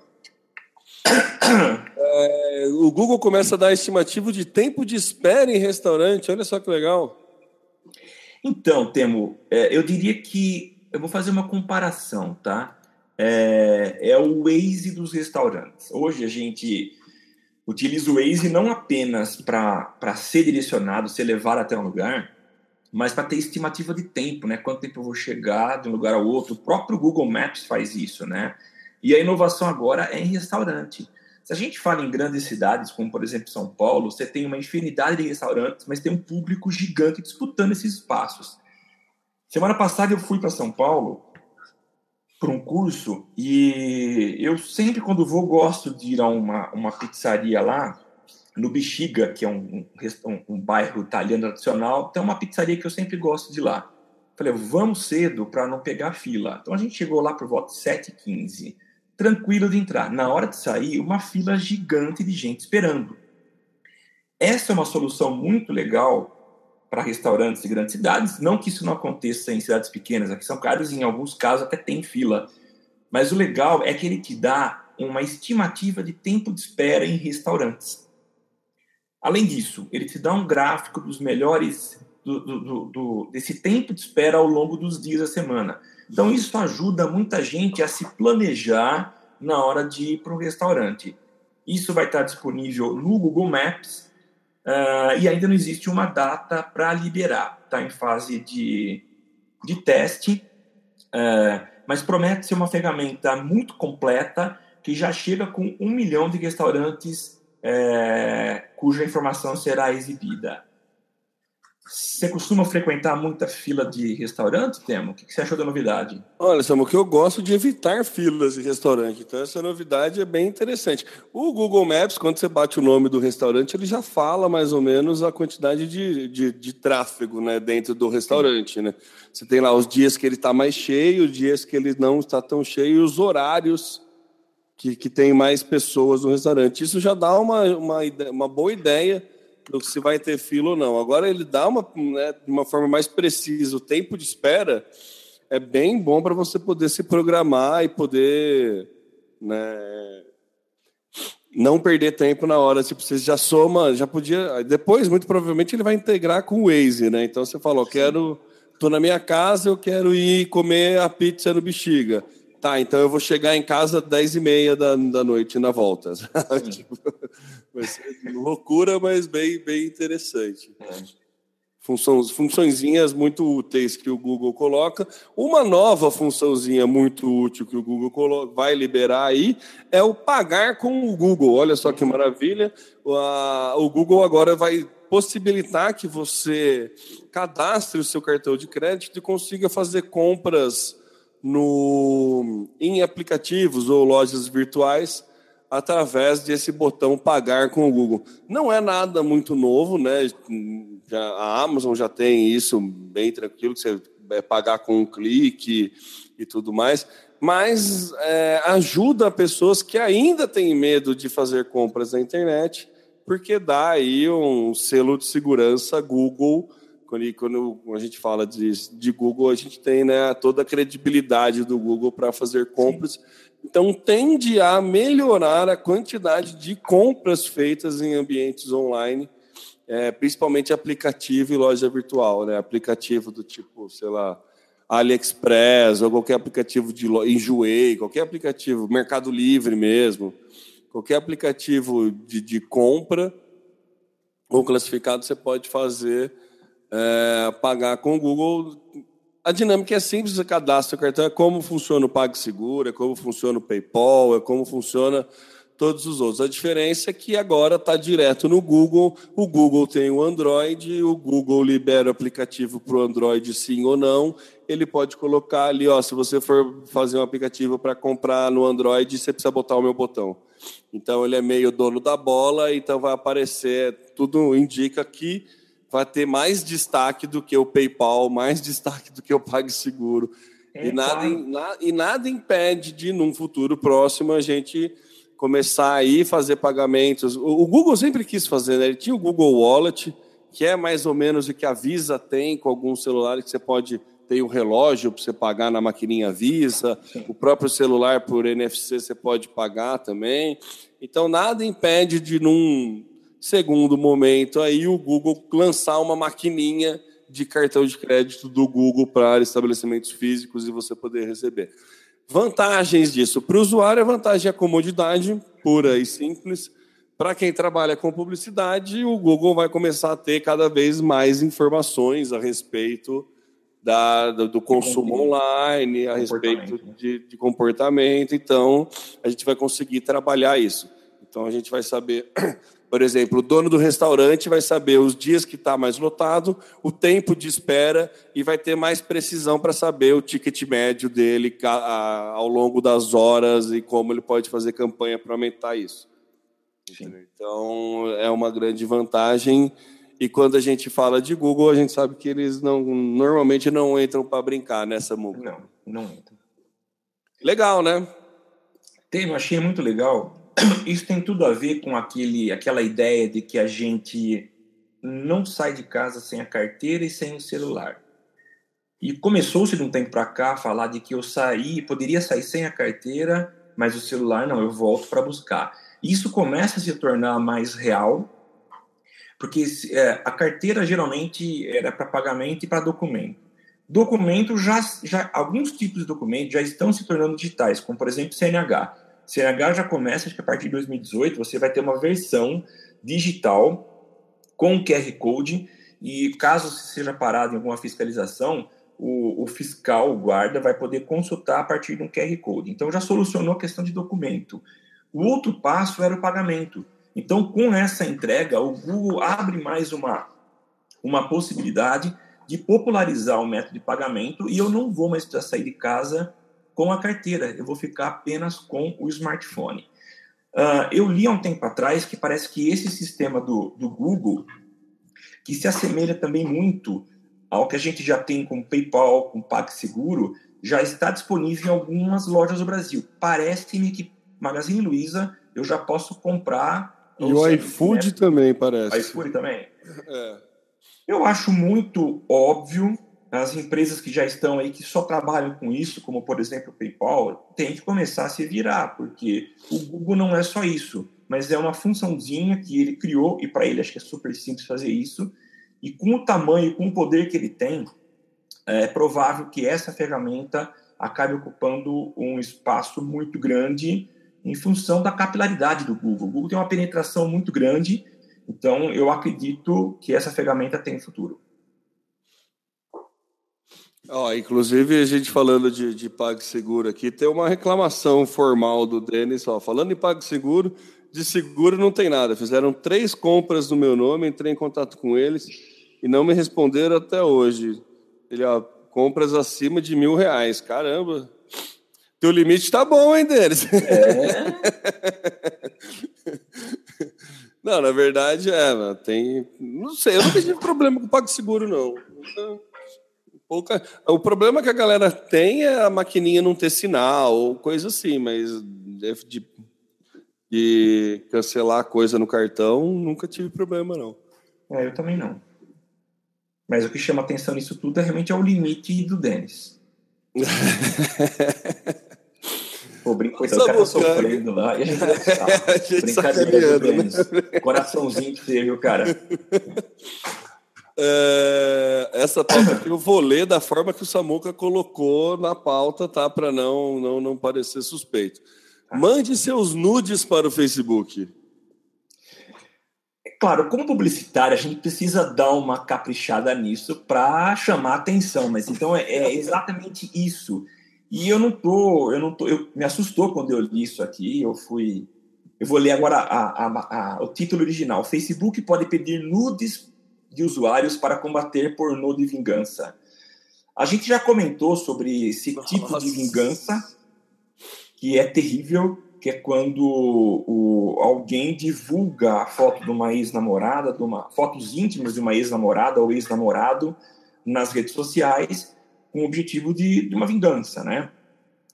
É, o Google começa a dar estimativo de tempo de espera em restaurante. Olha só que legal. Então, Temo, é, eu diria que eu vou fazer uma comparação, tá? É, é o Waze dos restaurantes. Hoje a gente utiliza o Waze não apenas para ser direcionado, ser levado até um lugar, mas para ter estimativa de tempo, né? Quanto tempo eu vou chegar de um lugar ao outro. O próprio Google Maps faz isso, né? E a inovação agora é em restaurante. Se a gente fala em grandes cidades, como por exemplo São Paulo, você tem uma infinidade de restaurantes, mas tem um público gigante disputando esses espaços. Semana passada eu fui para São Paulo para um curso e eu sempre quando vou gosto de ir a uma, uma pizzaria lá no Bexiga, que é um, um, um bairro italiano tradicional, tem uma pizzaria que eu sempre gosto de lá. Falei, vamos cedo para não pegar fila. Então a gente chegou lá por volta de 7h15 tranquilo de entrar. Na hora de sair, uma fila gigante de gente esperando. Essa é uma solução muito legal para restaurantes de grandes cidades. Não que isso não aconteça em cidades pequenas, aqui são caros e em alguns casos até tem fila. Mas o legal é que ele te dá uma estimativa de tempo de espera em restaurantes. Além disso, ele te dá um gráfico dos melhores do, do, do, desse tempo de espera ao longo dos dias da semana. Então, isso ajuda muita gente a se planejar na hora de ir para um restaurante. Isso vai estar disponível no Google Maps uh, e ainda não existe uma data para liberar. Está em fase de, de teste, uh, mas promete ser uma ferramenta muito completa que já chega com um milhão de restaurantes uh, cuja informação será exibida. Você costuma frequentar muita fila de restaurante, Temo? O que você achou da novidade? Olha, Samuel, que eu gosto de evitar filas de restaurante. Então, essa novidade é bem interessante. O Google Maps, quando você bate o nome do restaurante, ele já fala mais ou menos a quantidade de, de, de tráfego né, dentro do restaurante. Né? Você tem lá os dias que ele está mais cheio, os dias que ele não está tão cheio, e os horários que, que tem mais pessoas no restaurante. Isso já dá uma, uma, uma boa ideia se vai ter fila ou não. Agora ele dá uma, né, de uma forma mais precisa o tempo de espera é bem bom para você poder se programar e poder né, não perder tempo na hora. Tipo, você já soma, já podia. Depois, muito provavelmente, ele vai integrar com o Waze, né? Então você falou, quero. Tô na minha casa, eu quero ir comer a pizza no Bexiga. Tá, então eu vou chegar em casa às 10 e meia da, da noite na volta. tipo, vai ser loucura, mas bem, bem interessante. É. Funções, funçõezinhas muito úteis que o Google coloca. Uma nova funçãozinha muito útil que o Google coloca, vai liberar aí é o pagar com o Google. Olha só que maravilha. O Google agora vai possibilitar que você cadastre o seu cartão de crédito e consiga fazer compras no, em aplicativos ou lojas virtuais através desse botão pagar com o Google. Não é nada muito novo, né? Já, a Amazon já tem isso bem tranquilo, que você é pagar com um clique e tudo mais, mas é, ajuda pessoas que ainda têm medo de fazer compras na internet, porque dá aí um selo de segurança Google quando, quando a gente fala de, de Google, a gente tem né, toda a credibilidade do Google para fazer compras. Sim. Então, tende a melhorar a quantidade de compras feitas em ambientes online, é, principalmente aplicativo e loja virtual. Né? Aplicativo do tipo, sei lá, AliExpress, ou qualquer aplicativo de Enjoei, qualquer aplicativo, Mercado Livre mesmo, qualquer aplicativo de, de compra ou classificado, você pode fazer é, pagar com o Google. A dinâmica é simples, você cadastra o cartão, é como funciona o PagSeguro, é como funciona o PayPal, é como funciona todos os outros. A diferença é que agora está direto no Google, o Google tem o Android, o Google libera o aplicativo para o Android sim ou não, ele pode colocar ali, ó, se você for fazer um aplicativo para comprar no Android, você precisa botar o meu botão. Então ele é meio dono da bola, então vai aparecer, tudo indica que vai ter mais destaque do que o PayPal, mais destaque do que o PagSeguro. É, e, nada, claro. na, e nada impede de, num futuro próximo, a gente começar aí fazer pagamentos. O, o Google sempre quis fazer, né? Ele tinha o Google Wallet, que é mais ou menos o que a Visa tem com alguns celulares que você pode tem o relógio para você pagar na maquininha Visa, Sim. o próprio celular por NFC você pode pagar também. Então, nada impede de, num segundo momento, aí o Google lançar uma maquininha de cartão de crédito do Google para estabelecimentos físicos e você poder receber. Vantagens disso. Para o usuário, a vantagem é a comodidade pura e simples. Para quem trabalha com publicidade, o Google vai começar a ter cada vez mais informações a respeito da, do, consumo online, a respeito né? de, de comportamento. Então, a gente vai conseguir trabalhar isso. Então, a gente vai saber por exemplo, o dono do restaurante vai saber os dias que está mais lotado, o tempo de espera e vai ter mais precisão para saber o ticket médio dele ao longo das horas e como ele pode fazer campanha para aumentar isso. Então, é uma grande vantagem. E quando a gente fala de Google, a gente sabe que eles não normalmente não entram para brincar nessa muca. Não, não entram. Legal, né? Tem, eu achei muito legal isso tem tudo a ver com aquele, aquela ideia de que a gente não sai de casa sem a carteira e sem o celular. E começou-se de um tempo para cá a falar de que eu saí, poderia sair sem a carteira, mas o celular não, eu volto para buscar. Isso começa a se tornar mais real, porque é, a carteira geralmente era para pagamento e para documento. Documento já, já alguns tipos de documentos já estão se tornando digitais, como por exemplo CNH. CNH já começa, acho que a partir de 2018, você vai ter uma versão digital com QR Code e caso seja parado em alguma fiscalização, o, o, fiscal, o guarda, vai poder consultar a partir de um QR Code. Então já solucionou a questão de documento. O outro passo era o pagamento. Então, com essa entrega, o Google abre mais uma, uma possibilidade de popularizar o método de pagamento e eu não vou mais precisar sair de casa com a carteira, eu vou ficar apenas com o smartphone. Uh, eu li há um tempo atrás que parece que esse sistema do, do Google, que se assemelha também muito ao que a gente já tem com PayPal, com PagSeguro, já está disponível em algumas lojas do Brasil. Parece-me que Magazine Luiza eu já posso comprar. E o iFood né? também parece. iFood também. É. Eu acho muito óbvio as empresas que já estão aí, que só trabalham com isso, como por exemplo o PayPal, tem que começar a se virar, porque o Google não é só isso, mas é uma funçãozinha que ele criou, e para ele acho que é super simples fazer isso, e com o tamanho, com o poder que ele tem, é provável que essa ferramenta acabe ocupando um espaço muito grande em função da capilaridade do Google. O Google tem uma penetração muito grande, então eu acredito que essa ferramenta tem futuro. Ó, inclusive, a gente falando de, de PagSeguro aqui, tem uma reclamação formal do Denis, ó, falando em PagSeguro, de seguro não tem nada. Fizeram três compras no meu nome, entrei em contato com eles e não me responderam até hoje. Ele, ó, compras acima de mil reais. Caramba! Teu limite tá bom, hein, Denis? É. não, na verdade, é, tem. Não sei, eu nunca tive problema com PagSeguro, não. Pouca. O problema que a galera tem é a maquininha não ter sinal ou coisa assim, mas de, de cancelar coisa no cartão, nunca tive problema, não. É, eu também não. Mas o que chama atenção nisso tudo é realmente é o limite do Denis. Pô, brinco, o cara tá sofrendo lá e a gente vai Brincadeira do Denis. Né? Coraçãozinho que você viu, cara. É, essa pauta aqui eu vou ler da forma que o Samuca colocou na pauta, tá? Para não, não, não parecer suspeito. Mande seus nudes para o Facebook. Claro, como publicitário, a gente precisa dar uma caprichada nisso para chamar atenção, mas então é, é, exatamente isso. E eu não tô, eu não tô, eu me assustou quando eu li isso aqui. Eu fui, eu vou ler agora a, a, a, o título original. Facebook pode pedir nudes de usuários para combater pornô de vingança. A gente já comentou sobre esse Nossa. tipo de vingança, que é terrível, que é quando o, alguém divulga a foto de uma ex-namorada, fotos íntimas de uma ex-namorada ou ex-namorado nas redes sociais, com o objetivo de, de uma vingança, né?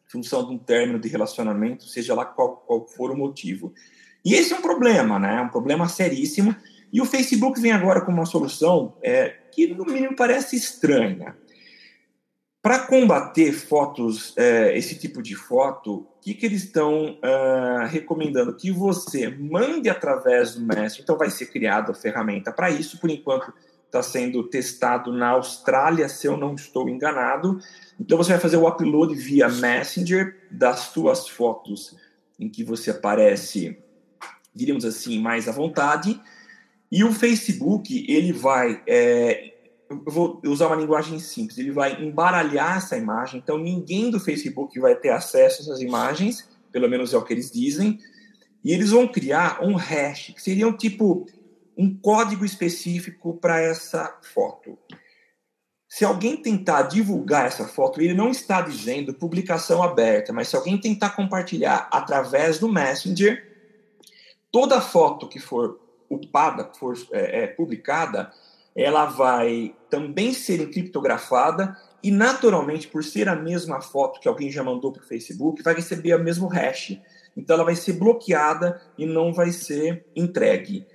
Função de um término de relacionamento, seja lá qual, qual for o motivo. E esse é um problema, né? É um problema seríssimo e o Facebook vem agora com uma solução é, que, no mínimo, parece estranha. Para combater fotos, é, esse tipo de foto, o que, que eles estão uh, recomendando? Que você mande através do Messenger. Então, vai ser criada a ferramenta para isso. Por enquanto, está sendo testado na Austrália, se eu não estou enganado. Então, você vai fazer o upload via Messenger das suas fotos em que você aparece, diríamos assim, mais à vontade. E o Facebook, ele vai é, eu vou usar uma linguagem simples, ele vai embaralhar essa imagem, então ninguém do Facebook vai ter acesso a essas imagens, pelo menos é o que eles dizem, e eles vão criar um hash, que seria um tipo, um código específico para essa foto. Se alguém tentar divulgar essa foto, ele não está dizendo publicação aberta, mas se alguém tentar compartilhar através do Messenger, toda foto que for upada, for é, é, publicada, ela vai também ser criptografada e, naturalmente, por ser a mesma foto que alguém já mandou para o Facebook, vai receber o mesmo hash. Então, ela vai ser bloqueada e não vai ser entregue.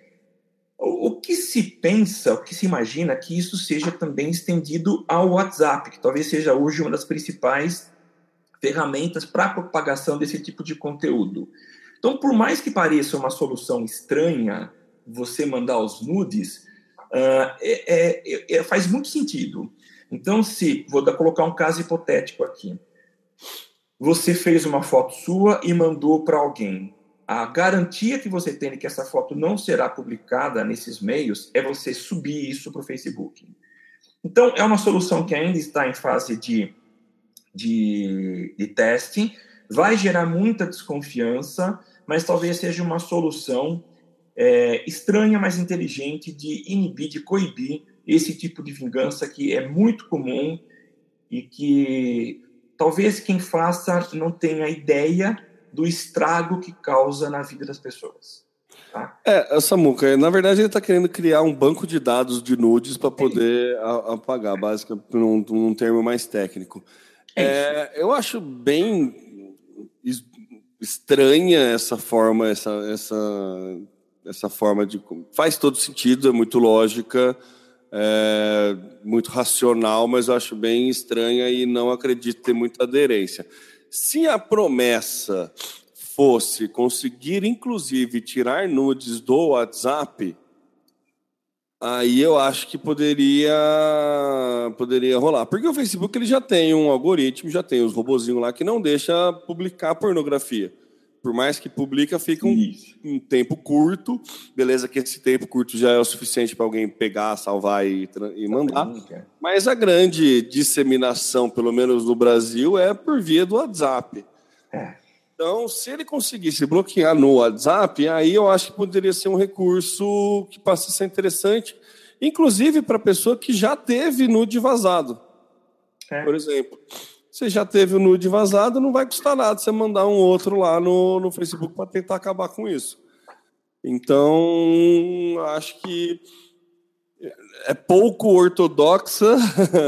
O que se pensa, o que se imagina que isso seja também estendido ao WhatsApp, que talvez seja hoje uma das principais ferramentas para a propagação desse tipo de conteúdo. Então, por mais que pareça uma solução estranha você mandar os nudes, uh, é, é, é, faz muito sentido. Então, se vou dar, colocar um caso hipotético aqui, você fez uma foto sua e mandou para alguém. A garantia que você tem de que essa foto não será publicada nesses meios é você subir isso para o Facebook. Então, é uma solução que ainda está em fase de, de, de teste, vai gerar muita desconfiança, mas talvez seja uma solução é, estranha, mas inteligente de inibir, de coibir esse tipo de vingança que é muito comum e que talvez quem faça não tenha ideia do estrago que causa na vida das pessoas. Tá? É, Samuca, na verdade ele está querendo criar um banco de dados de nudes para poder é apagar, basicamente, num, num termo mais técnico. É é, eu acho bem estranha essa forma, essa, essa essa forma de. Faz todo sentido, é muito lógica, é muito racional, mas eu acho bem estranha e não acredito ter muita aderência. Se a promessa fosse conseguir, inclusive, tirar nudes do WhatsApp, aí eu acho que poderia poderia rolar. Porque o Facebook ele já tem um algoritmo, já tem os robozinhos lá que não deixa publicar pornografia por mais que publica, fica um, um, tempo curto. Beleza, que esse tempo curto já é o suficiente para alguém pegar, salvar e, e mandar. Mas a grande disseminação, pelo menos no Brasil, é por via do WhatsApp. É. Então, se ele conseguisse bloquear no WhatsApp, aí eu acho que poderia ser um recurso que passa a ser interessante, inclusive para pessoa que já teve nude vazado. É. Por exemplo. Você já teve o nude vazado, não vai custar nada você mandar um outro lá no, no Facebook para tentar acabar com isso. Então, acho que é pouco ortodoxa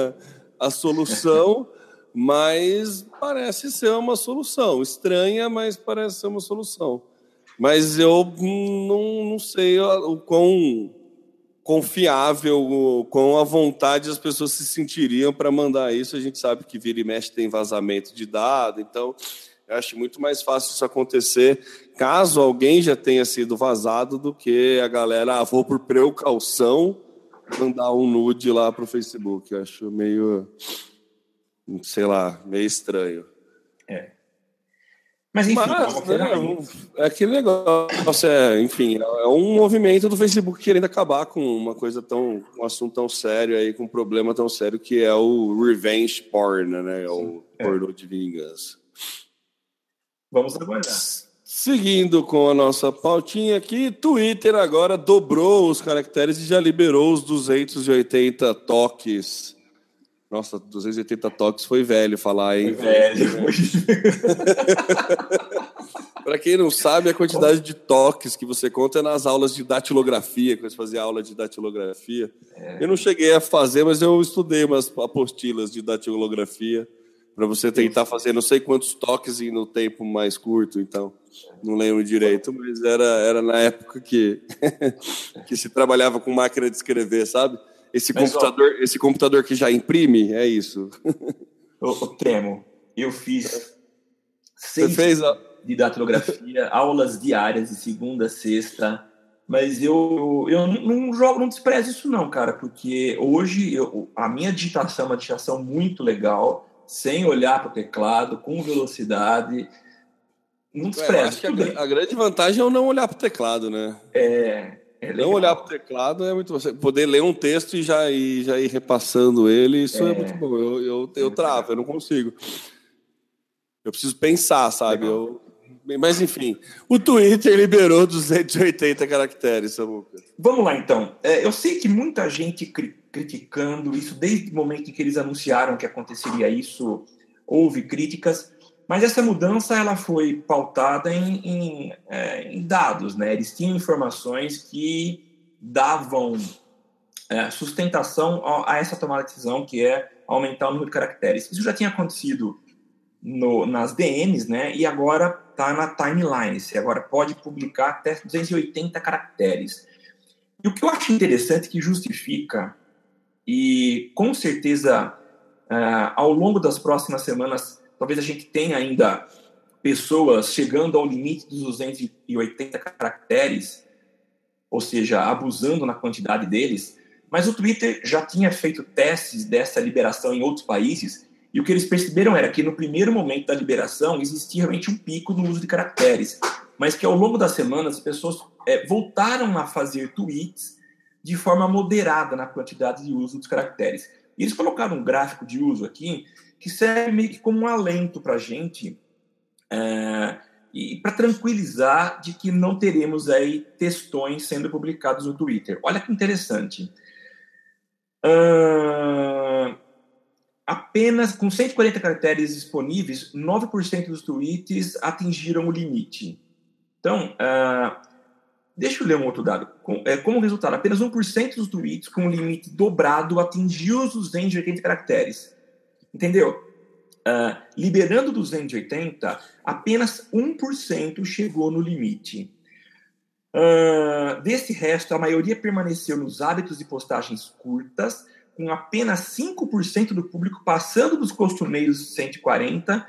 a solução, mas parece ser uma solução. Estranha, mas parece ser uma solução. Mas eu não, não sei o quão confiável, com a vontade as pessoas se sentiriam para mandar isso. A gente sabe que vira e mexe tem vazamento de dado, então eu acho muito mais fácil isso acontecer caso alguém já tenha sido vazado do que a galera, ah, vou por precaução mandar um nude lá para o Facebook. Eu acho meio, sei lá, meio estranho. É. Mas enfim, Mas, é, né, é aquele negócio, é, enfim, é um movimento do Facebook querendo acabar com uma coisa tão, um assunto tão sério aí, com um problema tão sério que é o revenge porn, né? O é. pornô de vingança. Vamos aguardar. Seguindo com a nossa pautinha aqui, Twitter agora dobrou os caracteres e já liberou os 280 toques nossa, 280 toques foi velho falar, hein? Foi velho. Para quem não sabe, a quantidade de toques que você conta é nas aulas de datilografia, quando você fazia aula de datilografia. É. Eu não cheguei a fazer, mas eu estudei umas apostilas de datilografia para você tentar fazer não sei quantos toques em no tempo mais curto, então não lembro direito, mas era, era na época que, que se trabalhava com máquina de escrever, sabe? Esse Mas, computador, ó, esse computador que já imprime, é isso. o, o Temo, eu fiz seis fez a... de datilografia, aulas diárias de segunda a sexta, mas eu, eu, não jogo, não desprezo isso não, cara, porque hoje eu, a minha digitação é uma digitação muito legal, sem olhar para o teclado, com velocidade. Não desprezo. acho que a, a, grande vantagem é o não olhar para o teclado, né? É. é não olhar para o teclado é muito. Você poder ler um texto e já ir, já ir repassando ele, isso é, é muito bom. Eu, eu, eu travo, eu não consigo. Eu preciso pensar, sabe? Eu, mas enfim, o Twitter liberou 280 caracteres, Samuca. Vamos lá então. É, eu sei que muita gente cri criticando isso desde o momento em que eles anunciaram que aconteceria isso, houve críticas, mas essa mudança ela foi pautada em, em, é, em dados, né? Eles tinham informações que davam é, sustentação a, a essa tomada de decisão, que é aumentar o número de caracteres. Isso já tinha acontecido no, nas DMs, né? E agora está na timeline. Você agora pode publicar até 280 caracteres. E o que eu acho interessante que justifica, e com certeza uh, ao longo das próximas semanas, talvez a gente tenha ainda pessoas chegando ao limite dos 280 caracteres, ou seja, abusando na quantidade deles. Mas o Twitter já tinha feito testes dessa liberação em outros países e o que eles perceberam era que no primeiro momento da liberação existia realmente um pico no uso de caracteres, mas que ao longo das semanas as pessoas é, voltaram a fazer tweets de forma moderada na quantidade de uso dos caracteres. E eles colocaram um gráfico de uso aqui que serve meio que como um alento para a gente é, e para tranquilizar de que não teremos aí textões sendo publicados no Twitter. Olha que interessante. Uh, apenas com 140 caracteres disponíveis, 9% dos tweets atingiram o limite. Então, uh, deixa eu ler um outro dado. Com, é, como resultado, apenas 1% dos tweets com o limite dobrado atingiu os 280 caracteres. Entendeu? Uh, liberando 280, apenas 1% chegou no limite. Uh, desse resto, a maioria permaneceu nos hábitos de postagens curtas, com apenas 5% do público passando dos costumeiros 140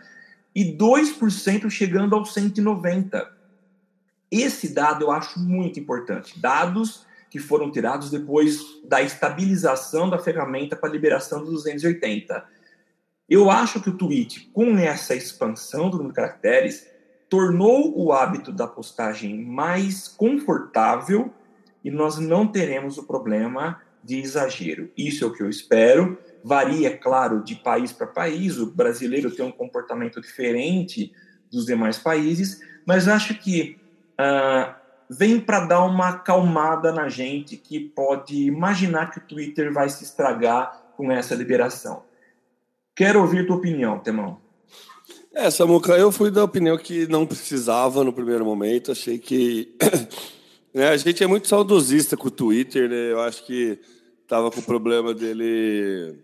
e 2% chegando aos 190. Esse dado eu acho muito importante. Dados que foram tirados depois da estabilização da ferramenta para liberação dos 280. Eu acho que o tweet, com essa expansão do número de caracteres, tornou o hábito da postagem mais confortável e nós não teremos o problema de exagero. Isso é o que eu espero. Varia, claro, de país para país. O brasileiro tem um comportamento diferente dos demais países, mas acho que uh, vem para dar uma acalmada na gente que pode imaginar que o Twitter vai se estragar com essa liberação. Quero ouvir tua opinião, Temão. É, Samuca, eu fui da opinião que não precisava no primeiro momento. Achei que. né, a gente é muito saudosista com o Twitter, né? Eu acho que estava com o problema dele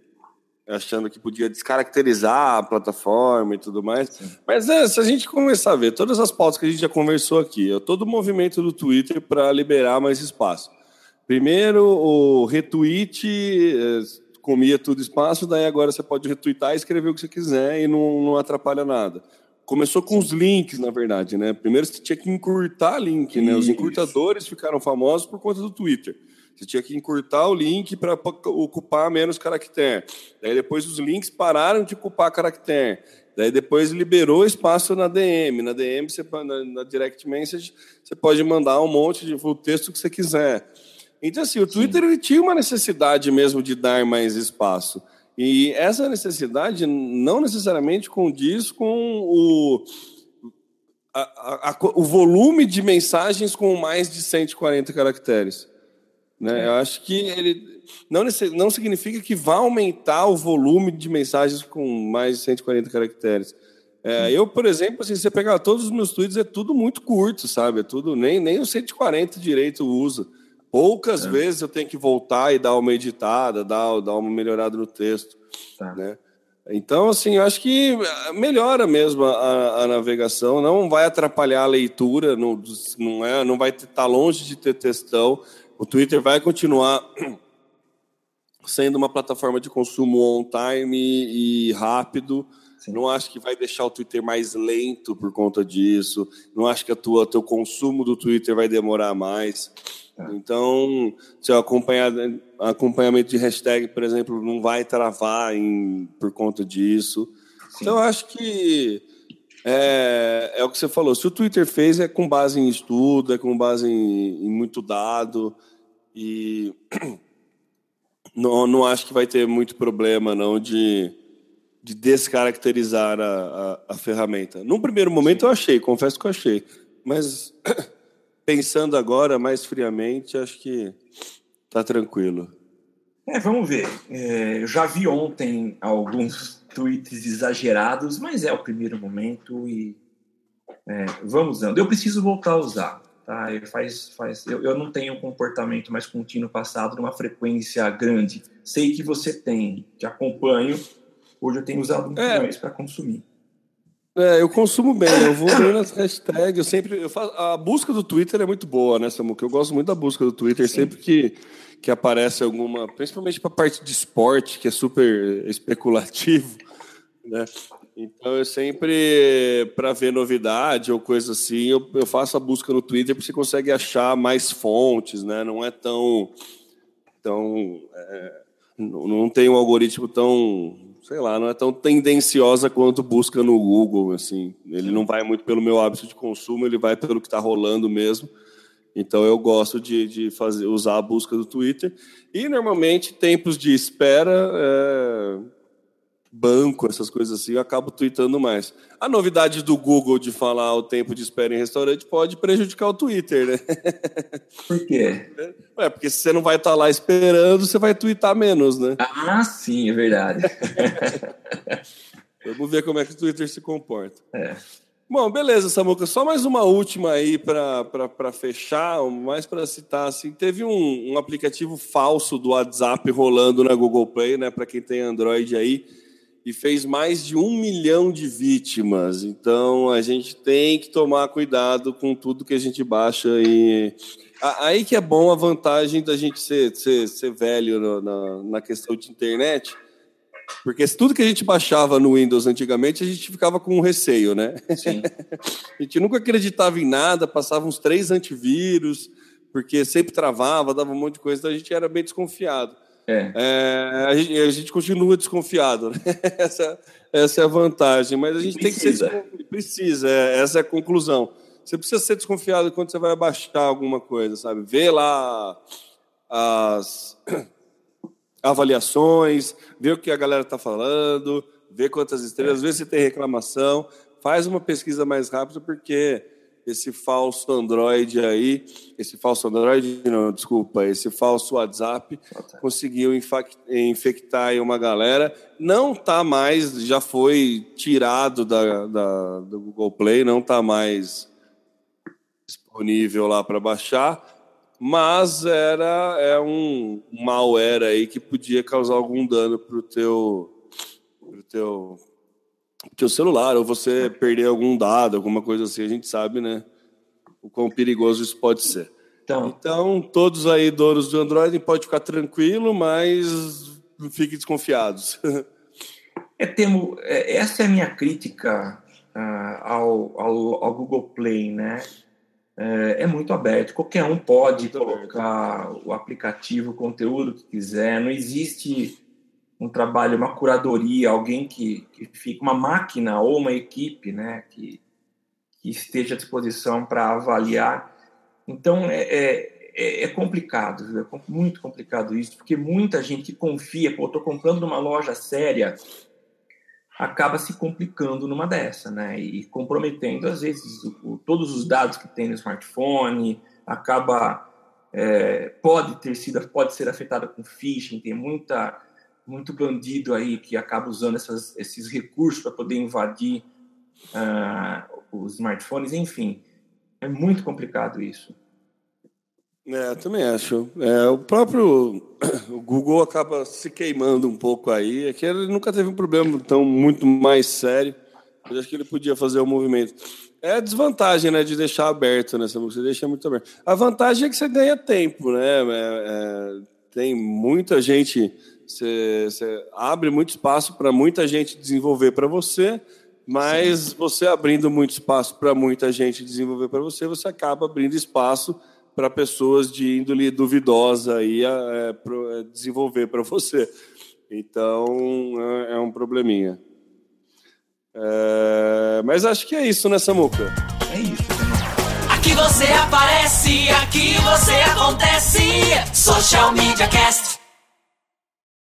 achando que podia descaracterizar a plataforma e tudo mais. Sim. Mas é, se a gente começar a ver todas as pautas que a gente já conversou aqui, é todo o movimento do Twitter para liberar mais espaço. Primeiro, o retweet é, comia tudo espaço, daí agora você pode retweetar e escrever o que você quiser e não, não atrapalha nada. Começou com os links, na verdade, né? Primeiro você tinha que encurtar link, né? Os encurtadores ficaram famosos por conta do Twitter. Você tinha que encurtar o link para ocupar menos caractere. Daí depois os links pararam de ocupar caractere. Daí depois liberou espaço na DM. Na DM, você, na, na direct message, você pode mandar um monte de o texto que você quiser. Então, assim, o Twitter ele tinha uma necessidade mesmo de dar mais espaço. E essa necessidade não necessariamente condiz com o, a, a, o volume de mensagens com mais de 140 caracteres. Né? É. Eu acho que ele não, não significa que vá aumentar o volume de mensagens com mais de 140 caracteres. É, eu, por exemplo, assim, se você pegar todos os meus tweets, é tudo muito curto, sabe? É tudo, nem, nem o 140 direito usa. Poucas é. vezes eu tenho que voltar e dar uma editada, dar, dar uma melhorada no texto. Tá. Né? Então, assim, eu acho que melhora mesmo a, a, navegação, não vai atrapalhar a leitura, não, não, é, não vai estar tá longe de ter textão. O Twitter vai continuar sendo uma plataforma de consumo on time e rápido. Sim. Não acho que vai deixar o Twitter mais lento por conta disso. Não acho que a tua teu consumo do Twitter vai demorar mais. Tá. Então, seu acompanhamento de hashtag, por exemplo, não vai travar em, por conta disso. Sim. Então, acho que é, é, o que você falou. Se o Twitter fez, é com base em estudo, é com base em, em muito dado. E não, não acho que vai ter muito problema, não, de, de descaracterizar a, a, a ferramenta. Num primeiro momento, eu achei, confesso que eu achei. Mas pensando agora mais friamente, acho que tá tranquilo. É, vamos ver. É, já vi ontem alguns tweets exagerados, mas é o primeiro momento e é, vamos usando. Eu preciso voltar a usar. Tá? Faz, faz, eu, eu não tenho um comportamento mais contínuo passado numa frequência grande. Sei que você tem, te acompanho. Hoje eu tenho usado muito é. mais para consumir. É, eu consumo bem, eu vou bem nas hashtags, eu sempre. Eu faço, a busca do Twitter é muito boa, né, Samuca? Eu gosto muito da busca do Twitter, Sim. sempre que, que aparece alguma. Principalmente para a parte de esporte, que é super especulativo, né? Então eu sempre, para ver novidade ou coisa assim, eu, eu faço a busca no Twitter porque você consegue achar mais fontes, né? Não é tão. tão é, não, não tem um algoritmo tão sei lá, não é tão tendenciosa quanto busca no Google, assim. Ele não vai muito pelo meu hábito de consumo, ele vai pelo que está rolando mesmo. Então eu gosto de, de fazer, usar a busca do Twitter. E normalmente tempos de espera, é, banco, essas coisas assim, eu acabo tweetando mais. A novidade do Google de falar o tempo de espera em restaurante pode prejudicar o Twitter, né? Por quê? É, porque se você não vai estar tá lá esperando, você vai twittar menos, né? Ah, sim, é verdade. Vamos ver como é que o Twitter se comporta. É. Bom, beleza, Samuca. Só mais uma última aí para fechar, mais para citar. Assim, teve um, um aplicativo falso do WhatsApp rolando na Google Play, né? Para quem tem Android aí e fez mais de um milhão de vítimas. Então a gente tem que tomar cuidado com tudo que a gente baixa. E aí que é bom a vantagem da gente ser, ser, ser velho no, na, na questão de internet. Porque tudo que a gente baixava no Windows antigamente, a gente ficava com um receio, né? Sim. a gente nunca acreditava em nada, passava uns três antivírus, porque sempre travava, dava um monte de coisa, então a gente era bem desconfiado. É. É, a, gente, a, gente, continua desconfiado. Né? Essa, essa é a vantagem. Mas a gente precisa. tem que ser. Precisa, é, essa é a conclusão. Você precisa ser desconfiado quando você vai baixar alguma coisa, sabe? Vê lá as avaliações, vê o que a galera está falando, vê quantas estrelas, é. vê se tem reclamação. Faz uma pesquisa mais rápida, porque esse falso Android aí, esse falso Android, não, desculpa, esse falso WhatsApp conseguiu infectar uma galera. Não está mais, já foi tirado da, da, do Google Play, não está mais disponível lá para baixar, mas era é um malware aí que podia causar algum dano para o teu, pro teu teu celular, ou você perder algum dado, alguma coisa assim, a gente sabe, né? O quão perigoso isso pode ser. Então, então todos aí donos do Android pode ficar tranquilo, mas fiquem desconfiados. É, temo, é, essa é a minha crítica uh, ao, ao, ao, Google Play, né? É, é, muito aberto, qualquer um pode muito colocar aberto. o aplicativo, o conteúdo que quiser, não existe um trabalho, uma curadoria, alguém que, que fica, uma máquina ou uma equipe, né, que, que esteja à disposição para avaliar. Então, é, é, é, é complicado, é muito complicado isso, porque muita gente que confia, pô, estou comprando numa loja séria, acaba se complicando numa dessa, né, e comprometendo, às vezes, o, todos os dados que tem no smartphone, acaba, é, pode ter sido, pode ser afetada com phishing, tem muita muito bandido aí que acaba usando essas, esses recursos para poder invadir uh, os smartphones, enfim, é muito complicado isso. É, também acho. É, o próprio o Google acaba se queimando um pouco aí. É que ele nunca teve um problema tão muito mais sério. Mas acho que ele podia fazer o movimento. É a desvantagem, né, de deixar aberto, né? Você deixa muito aberto. A vantagem é que você ganha tempo, né? É, é, tem muita gente, você, você abre muito espaço para muita gente desenvolver para você, mas Sim. você abrindo muito espaço para muita gente desenvolver para você, você acaba abrindo espaço para pessoas de índole duvidosa aí a, é, pro, é, desenvolver para você. Então é, é um probleminha. É, mas acho que é isso, né, Samuca? É isso. Aqui você aparece, aqui você acontece. Social Media Cast.